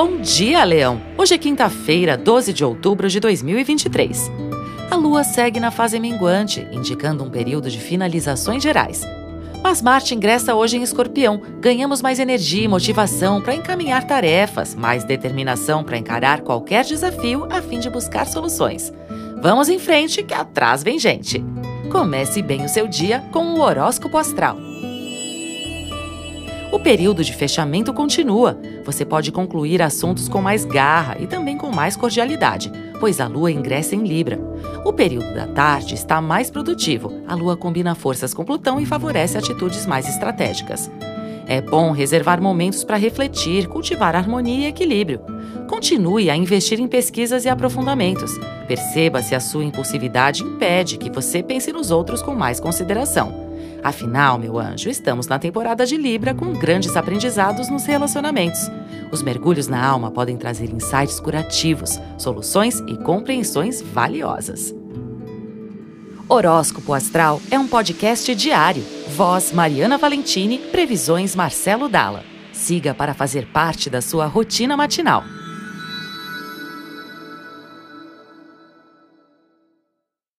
Bom dia, Leão! Hoje é quinta-feira, 12 de outubro de 2023. A lua segue na fase minguante, indicando um período de finalizações gerais. Mas Marte ingressa hoje em Escorpião. Ganhamos mais energia e motivação para encaminhar tarefas, mais determinação para encarar qualquer desafio a fim de buscar soluções. Vamos em frente, que atrás vem gente. Comece bem o seu dia com o horóscopo astral. O período de fechamento continua. Você pode concluir assuntos com mais garra e também com mais cordialidade, pois a lua ingressa em Libra. O período da tarde está mais produtivo. A lua combina forças com Plutão e favorece atitudes mais estratégicas. É bom reservar momentos para refletir, cultivar harmonia e equilíbrio. Continue a investir em pesquisas e aprofundamentos. Perceba se a sua impulsividade impede que você pense nos outros com mais consideração. Afinal, meu anjo, estamos na temporada de Libra com grandes aprendizados nos relacionamentos. Os mergulhos na alma podem trazer insights curativos, soluções e compreensões valiosas. Horóscopo Astral é um podcast diário. Voz Mariana Valentini, previsões Marcelo Dalla. Siga para fazer parte da sua rotina matinal.